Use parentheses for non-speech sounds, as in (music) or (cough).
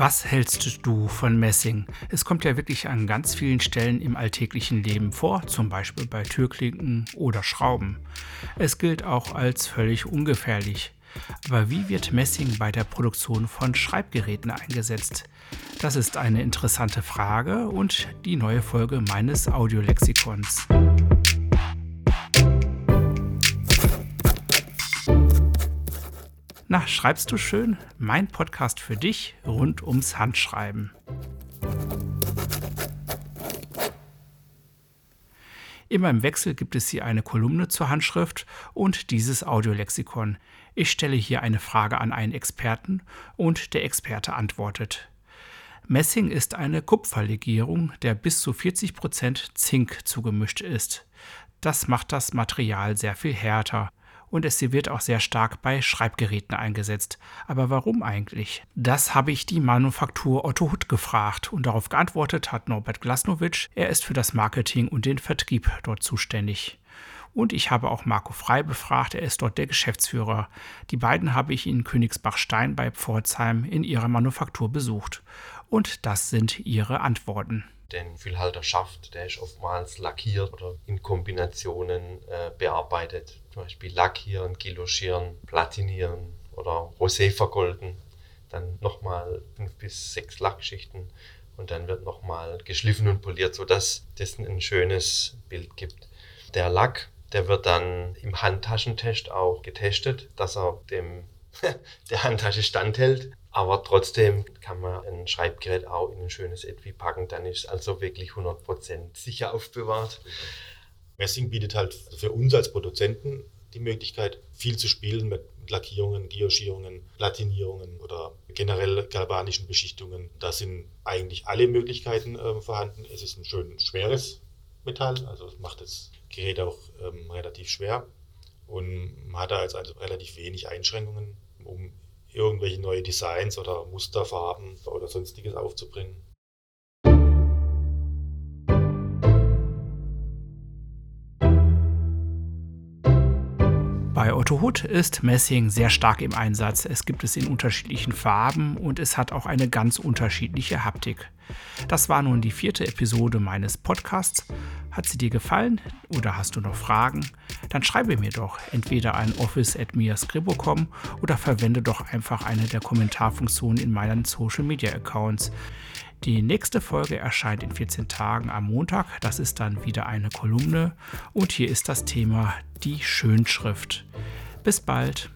Was hältst du von Messing? Es kommt ja wirklich an ganz vielen Stellen im alltäglichen Leben vor, zum Beispiel bei Türklinken oder Schrauben. Es gilt auch als völlig ungefährlich. Aber wie wird Messing bei der Produktion von Schreibgeräten eingesetzt? Das ist eine interessante Frage und die neue Folge meines Audiolexikons. Na, schreibst du schön? Mein Podcast für dich rund ums Handschreiben. Immer im Wechsel gibt es hier eine Kolumne zur Handschrift und dieses Audiolexikon. Ich stelle hier eine Frage an einen Experten und der Experte antwortet. Messing ist eine Kupferlegierung, der bis zu 40% Zink zugemischt ist. Das macht das Material sehr viel härter und es wird auch sehr stark bei Schreibgeräten eingesetzt. Aber warum eigentlich? Das habe ich die Manufaktur Otto Hutt gefragt und darauf geantwortet hat Norbert Glasnowitsch. Er ist für das Marketing und den Vertrieb dort zuständig. Und ich habe auch Marco Frei befragt, er ist dort der Geschäftsführer. Die beiden habe ich in Königsbach-Stein bei Pforzheim in ihrer Manufaktur besucht. Und das sind ihre Antworten den Füllhalter schafft, der ist oftmals lackiert oder in Kombinationen äh, bearbeitet. Zum Beispiel lackieren, geloschieren, platinieren oder Rosé vergolden. Dann nochmal fünf bis sechs Lackschichten und dann wird nochmal geschliffen und poliert, sodass das ein schönes Bild gibt. Der Lack, der wird dann im Handtaschentest auch getestet, dass er dem (laughs) der Handtasche standhält. Aber trotzdem kann man ein Schreibgerät auch in ein schönes Etui packen. Dann ist es also wirklich 100% sicher aufbewahrt. Messing bietet halt für uns als Produzenten die Möglichkeit, viel zu spielen mit Lackierungen, Guillochierungen, Platinierungen oder generell galvanischen Beschichtungen. Da sind eigentlich alle Möglichkeiten äh, vorhanden. Es ist ein schön schweres Metall, also macht das Gerät auch ähm, relativ schwer und man hat da also relativ wenig Einschränkungen, um irgendwelche neue Designs oder Musterfarben oder sonstiges aufzubringen. Bei Otto Hutt ist Messing sehr stark im Einsatz. Es gibt es in unterschiedlichen Farben und es hat auch eine ganz unterschiedliche Haptik. Das war nun die vierte Episode meines Podcasts. Hat sie dir gefallen oder hast du noch Fragen? Dann schreibe mir doch entweder an office.miascribo.com oder verwende doch einfach eine der Kommentarfunktionen in meinen Social Media Accounts. Die nächste Folge erscheint in 14 Tagen am Montag. Das ist dann wieder eine Kolumne und hier ist das Thema die Schönschrift. Bis bald.